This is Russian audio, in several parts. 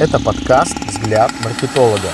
Это подкаст «Взгляд маркетолога».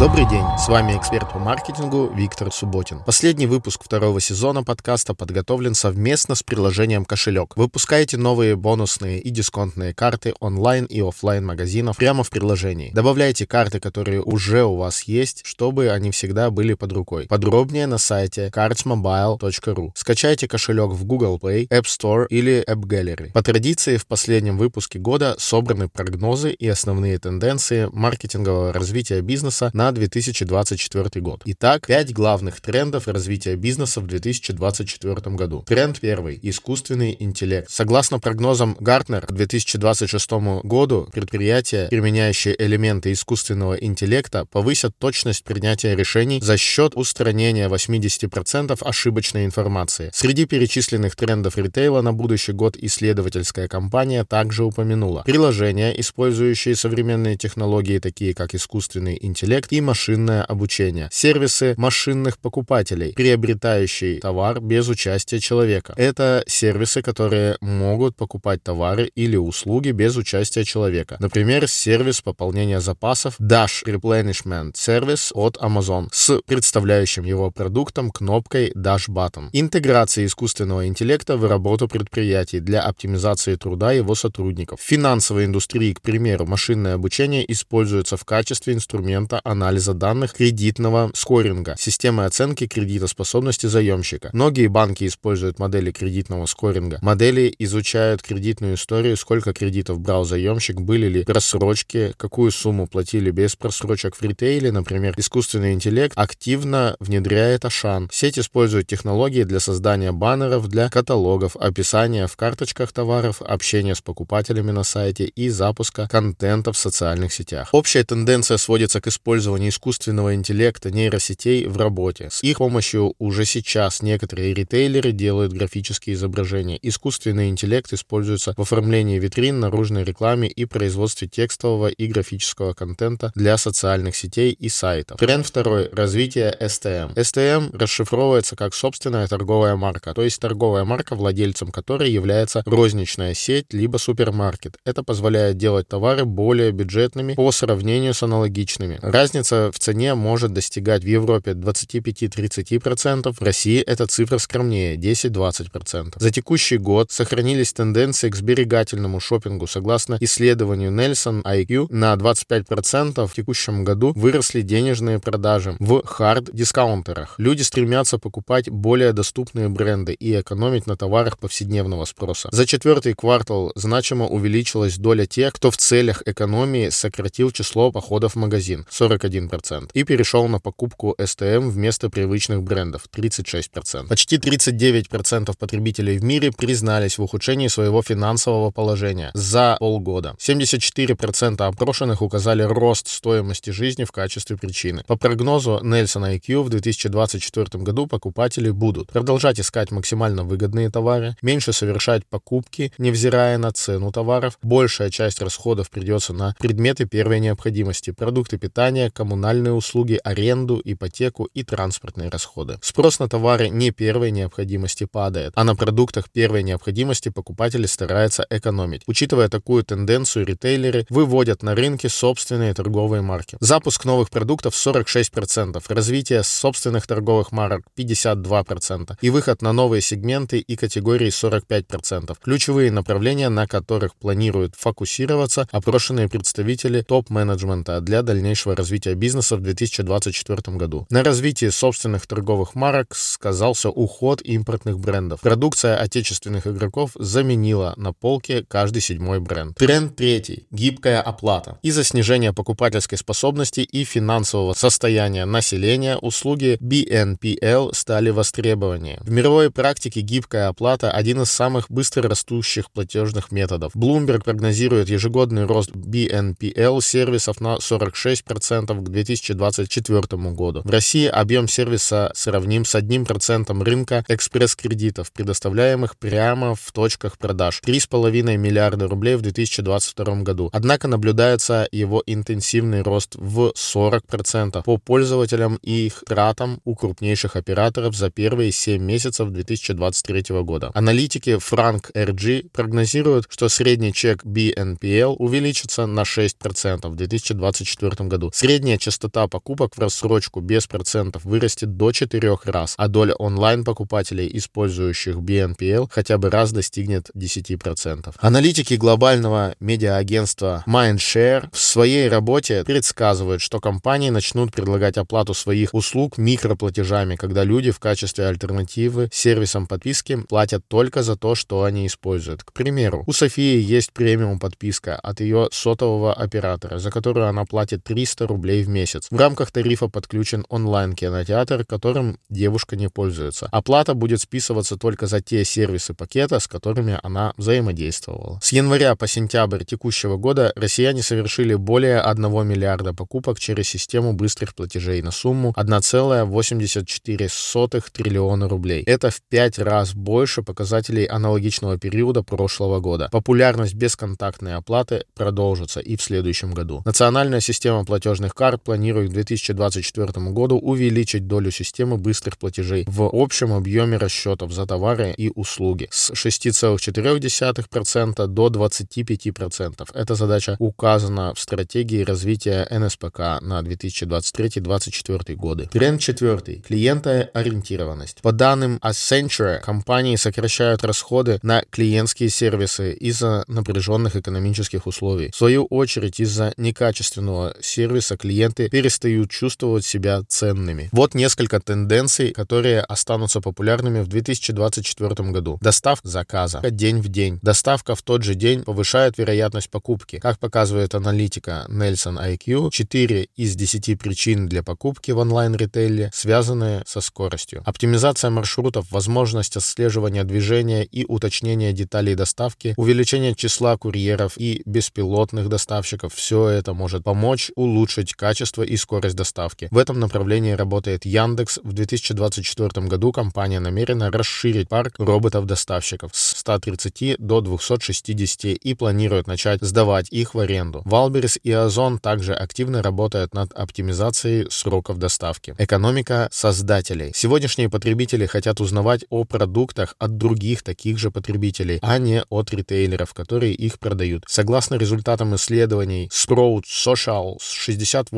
Добрый день, с вами эксперт по маркетингу Виктор Субботин. Последний выпуск второго сезона подкаста подготовлен совместно с приложением «Кошелек». Выпускаете новые бонусные и дисконтные карты онлайн и офлайн магазинов прямо в приложении. Добавляйте карты, которые уже у вас есть, чтобы они всегда были под рукой. Подробнее на сайте cardsmobile.ru. Скачайте кошелек в Google Play, App Store или App Gallery. По традиции в последнем выпуске года собраны прогнозы и основные тенденции маркетингового развития бизнеса на 2024 год. Итак, 5 главных трендов развития бизнеса в 2024 году. Тренд первый – искусственный интеллект. Согласно прогнозам Гартнер, к 2026 году предприятия, применяющие элементы искусственного интеллекта, повысят точность принятия решений за счет устранения 80% ошибочной информации. Среди перечисленных трендов ритейла на будущий год исследовательская компания также упомянула приложения, использующие современные технологии, такие как искусственный интеллект и машинное обучение, сервисы машинных покупателей, приобретающие товар без участия человека. Это сервисы, которые могут покупать товары или услуги без участия человека. Например, сервис пополнения запасов Dash Replenishment Service от Amazon с представляющим его продуктом кнопкой Dash Button. Интеграция искусственного интеллекта в работу предприятий для оптимизации труда его сотрудников. В финансовой индустрии, к примеру, машинное обучение используется в качестве инструмента анализа анализа данных кредитного скоринга, системы оценки кредитоспособности заемщика. Многие банки используют модели кредитного скоринга. Модели изучают кредитную историю, сколько кредитов брал заемщик, были ли просрочки, какую сумму платили без просрочек в ритейле, например, искусственный интеллект активно внедряет Ашан. Сеть использует технологии для создания баннеров для каталогов, описания в карточках товаров, общения с покупателями на сайте и запуска контента в социальных сетях. Общая тенденция сводится к использованию использования искусственного интеллекта, нейросетей в работе. С их помощью уже сейчас некоторые ритейлеры делают графические изображения. Искусственный интеллект используется в оформлении витрин, наружной рекламе и производстве текстового и графического контента для социальных сетей и сайтов. Тренд второй. Развитие STM. STM расшифровывается как собственная торговая марка, то есть торговая марка, владельцем которой является розничная сеть либо супермаркет. Это позволяет делать товары более бюджетными по сравнению с аналогичными. Разница разница в цене может достигать в Европе 25-30%, в России эта цифра скромнее – 10-20%. За текущий год сохранились тенденции к сберегательному шопингу. Согласно исследованию Nelson IQ, на 25% в текущем году выросли денежные продажи в хард-дискаунтерах. Люди стремятся покупать более доступные бренды и экономить на товарах повседневного спроса. За четвертый квартал значимо увеличилась доля тех, кто в целях экономии сократил число походов в магазин – 41 31%, и перешел на покупку STM вместо привычных брендов 36%. Почти 39% потребителей в мире признались в ухудшении своего финансового положения за полгода. 74% опрошенных указали рост стоимости жизни в качестве причины. По прогнозу Nelson IQ в 2024 году покупатели будут продолжать искать максимально выгодные товары, меньше совершать покупки, невзирая на цену товаров, большая часть расходов придется на предметы первой необходимости, продукты питания, коммунальные услуги, аренду, ипотеку и транспортные расходы. Спрос на товары не первой необходимости падает, а на продуктах первой необходимости покупатели стараются экономить. Учитывая такую тенденцию, ритейлеры выводят на рынки собственные торговые марки. Запуск новых продуктов 46%, развитие собственных торговых марок 52% и выход на новые сегменты и категории 45%. Ключевые направления, на которых планируют фокусироваться опрошенные представители топ-менеджмента для дальнейшего развития бизнеса в 2024 году. На развитии собственных торговых марок сказался уход импортных брендов. Продукция отечественных игроков заменила на полке каждый седьмой бренд. Тренд третий. Гибкая оплата. Из-за снижения покупательской способности и финансового состояния населения услуги BNPL стали востребованнее. В мировой практике гибкая оплата – один из самых быстро растущих платежных методов. Bloomberg прогнозирует ежегодный рост BNPL сервисов на 46% к 2024 году. В России объем сервиса сравним с 1% рынка экспресс-кредитов, предоставляемых прямо в точках продаж. 3,5 миллиарда рублей в 2022 году. Однако наблюдается его интенсивный рост в 40% по пользователям и их тратам у крупнейших операторов за первые 7 месяцев 2023 года. Аналитики Frank RG прогнозируют, что средний чек BNPL увеличится на 6% в 2024 году. Средняя частота покупок в рассрочку без процентов вырастет до 4 раз, а доля онлайн-покупателей, использующих BNPL, хотя бы раз достигнет 10%. Аналитики глобального медиаагентства Mindshare в своей работе предсказывают, что компании начнут предлагать оплату своих услуг микроплатежами, когда люди в качестве альтернативы сервисам подписки платят только за то, что они используют. К примеру, у Софии есть премиум подписка от ее сотового оператора, за которую она платит 300 рублей в месяц. В рамках тарифа подключен онлайн-кинотеатр, которым девушка не пользуется. Оплата будет списываться только за те сервисы пакета, с которыми она взаимодействовала. С января по сентябрь текущего года россияне совершили более 1 миллиарда покупок через систему быстрых платежей на сумму 1,84 триллиона рублей. Это в 5 раз больше показателей аналогичного периода прошлого года. Популярность бесконтактной оплаты продолжится и в следующем году. Национальная система платежных карт планирует к 2024 году увеличить долю системы быстрых платежей в общем объеме расчетов за товары и услуги с 6,4% до 25%. Эта задача указана в стратегии развития НСПК на 2023-2024 годы. Тренд четвертый. Клиентоориентированность. По данным Accenture, компании сокращают расходы на клиентские сервисы из-за напряженных экономических условий. В свою очередь, из-за некачественного сервиса клиенты перестают чувствовать себя ценными. Вот несколько тенденций, которые останутся популярными в 2024 году. Доставка заказа. День в день. Доставка в тот же день повышает вероятность покупки. Как показывает аналитика Nelson IQ, 4 из 10 причин для покупки в онлайн-ритейле связаны со скоростью. Оптимизация маршрутов, возможность отслеживания движения и уточнения деталей доставки, увеличение числа курьеров и беспилотных доставщиков – все это может помочь улучшить качество и скорость доставки. В этом направлении работает Яндекс. В 2024 году компания намерена расширить парк роботов-доставщиков с 130 до 260 и планирует начать сдавать их в аренду. Валберис и Озон также активно работают над оптимизацией сроков доставки. Экономика создателей. Сегодняшние потребители хотят узнавать о продуктах от других таких же потребителей, а не от ритейлеров, которые их продают. Согласно результатам исследований Sprout Social, 68%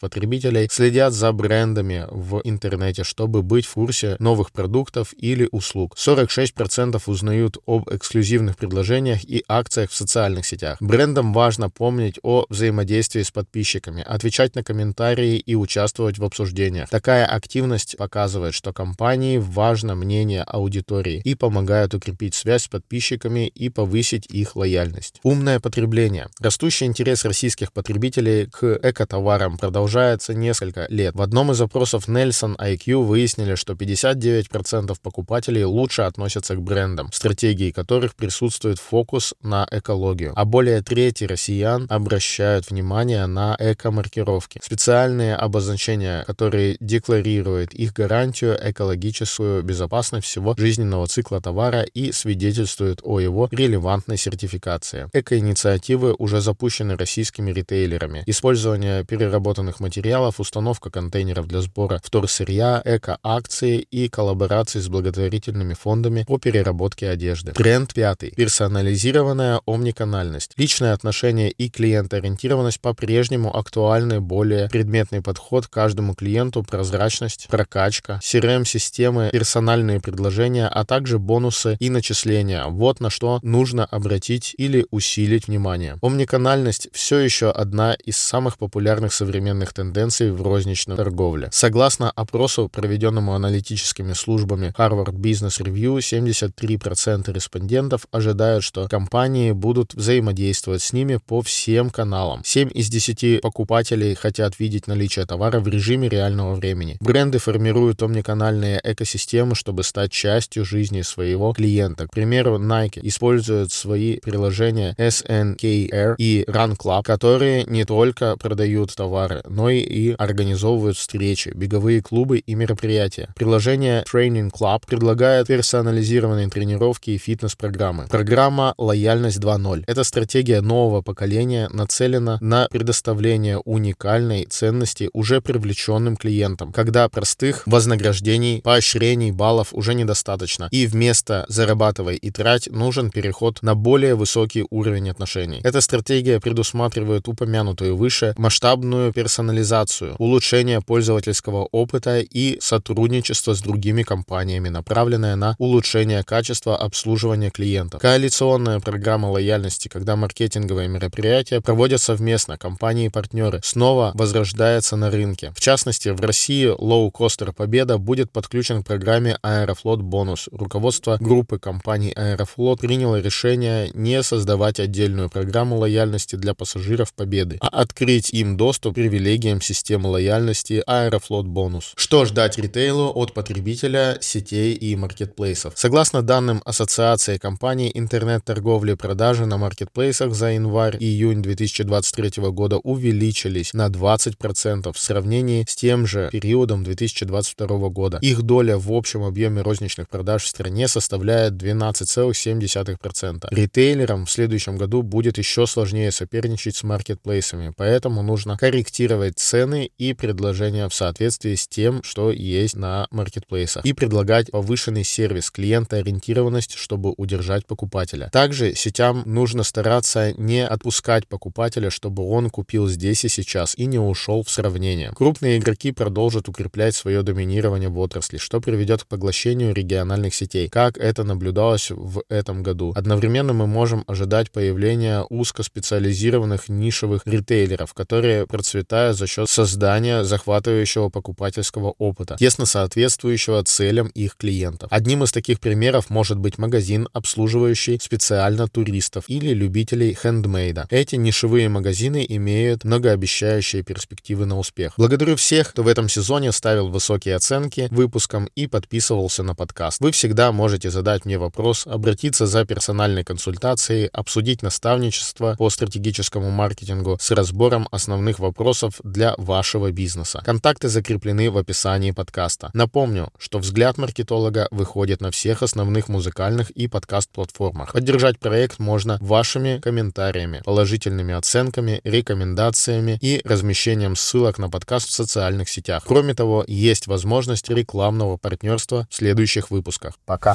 потребителей следят за брендами в интернете, чтобы быть в курсе новых продуктов или услуг. 46% узнают об эксклюзивных предложениях и акциях в социальных сетях. Брендам важно помнить о взаимодействии с подписчиками, отвечать на комментарии и участвовать в обсуждениях. Такая активность показывает, что компании важно мнение аудитории и помогает укрепить связь с подписчиками и повысить их лояльность. Умное потребление. Растущий интерес российских потребителей к экотоварам продолжается несколько лет. В одном из опросов Nelson IQ выяснили, что 59% покупателей лучше относятся к брендам, стратегии которых присутствует фокус на экологию, а более трети россиян обращают внимание на эко-маркировки. Специальные обозначения, которые декларируют их гарантию экологическую безопасность всего жизненного цикла товара и свидетельствуют о его релевантной сертификации. Эко-инициативы уже запущены российскими ритейлерами. Использование переработанных материалов, установка контейнеров для сбора вторсырья, эко-акции и коллаборации с благотворительными фондами по переработке одежды. Тренд пятый. Персонализированная омниканальность. Личное отношение и клиентоориентированность по-прежнему актуальны. Более предметный подход к каждому клиенту, прозрачность, прокачка, CRM-системы, персональные предложения, а также бонусы и начисления. Вот на что нужно обратить или усилить внимание. Омниканальность все еще одна из самых популярных современных тенденций в розничной торговле. Согласно опросу, проведенному аналитическими службами Harvard Business Review, 73% респондентов ожидают, что компании будут взаимодействовать с ними по всем каналам. 7 из 10 покупателей хотят видеть наличие товара в режиме реального времени. Бренды формируют омниканальные экосистемы, чтобы стать частью жизни своего клиента. К примеру, Nike использует свои приложения SNKR и Run Club, которые не только продают продают товары, но и организовывают встречи, беговые клубы и мероприятия. Приложение Training Club предлагает персонализированные тренировки и фитнес-программы. Программа «Лояльность 2.0» — это стратегия нового поколения, нацелена на предоставление уникальной ценности уже привлеченным клиентам, когда простых вознаграждений, поощрений, баллов уже недостаточно, и вместо «зарабатывай и трать» нужен переход на более высокий уровень отношений. Эта стратегия предусматривает упомянутую выше масштабную персонализацию, улучшение пользовательского опыта и сотрудничество с другими компаниями, направленное на улучшение качества обслуживания клиентов. Коалиционная программа лояльности, когда маркетинговые мероприятия проводят совместно компании и партнеры, снова возрождается на рынке. В частности, в России лоу-костер Победа будет подключен к программе Аэрофлот Бонус. Руководство группы компаний Аэрофлот приняло решение не создавать отдельную программу лояльности для пассажиров Победы, а открыть им доступ к привилегиям системы лояльности Аэрофлот Бонус. Что ждать ритейлу от потребителя, сетей и маркетплейсов? Согласно данным Ассоциации компаний интернет-торговли продажи на маркетплейсах за январь-июнь 2023 года увеличились на 20% в сравнении с тем же периодом 2022 года. Их доля в общем объеме розничных продаж в стране составляет 12,7%. Ритейлерам в следующем году будет еще сложнее соперничать с маркетплейсами, поэтому нужно корректировать цены и предложения в соответствии с тем, что есть на маркетплейсах, и предлагать повышенный сервис, клиентоориентированность, чтобы удержать покупателя. Также сетям нужно стараться не отпускать покупателя, чтобы он купил здесь и сейчас и не ушел в сравнение. Крупные игроки продолжат укреплять свое доминирование в отрасли, что приведет к поглощению региональных сетей, как это наблюдалось в этом году. Одновременно мы можем ожидать появления узкоспециализированных нишевых ритейлеров, которые процветают за счет создания захватывающего покупательского опыта, тесно соответствующего целям их клиентов. Одним из таких примеров может быть магазин, обслуживающий специально туристов или любителей хендмейда. Эти нишевые магазины имеют многообещающие перспективы на успех. Благодарю всех, кто в этом сезоне ставил высокие оценки выпускам и подписывался на подкаст. Вы всегда можете задать мне вопрос, обратиться за персональной консультацией, обсудить наставничество по стратегическому маркетингу с разбором основных вопросов для вашего бизнеса. Контакты закреплены в описании подкаста. Напомню, что «Взгляд маркетолога» выходит на всех основных музыкальных и подкаст-платформах. Поддержать проект можно вашими комментариями, положительными оценками, рекомендациями и размещением ссылок на подкаст в социальных сетях. Кроме того, есть возможность рекламного партнерства в следующих выпусках. Пока!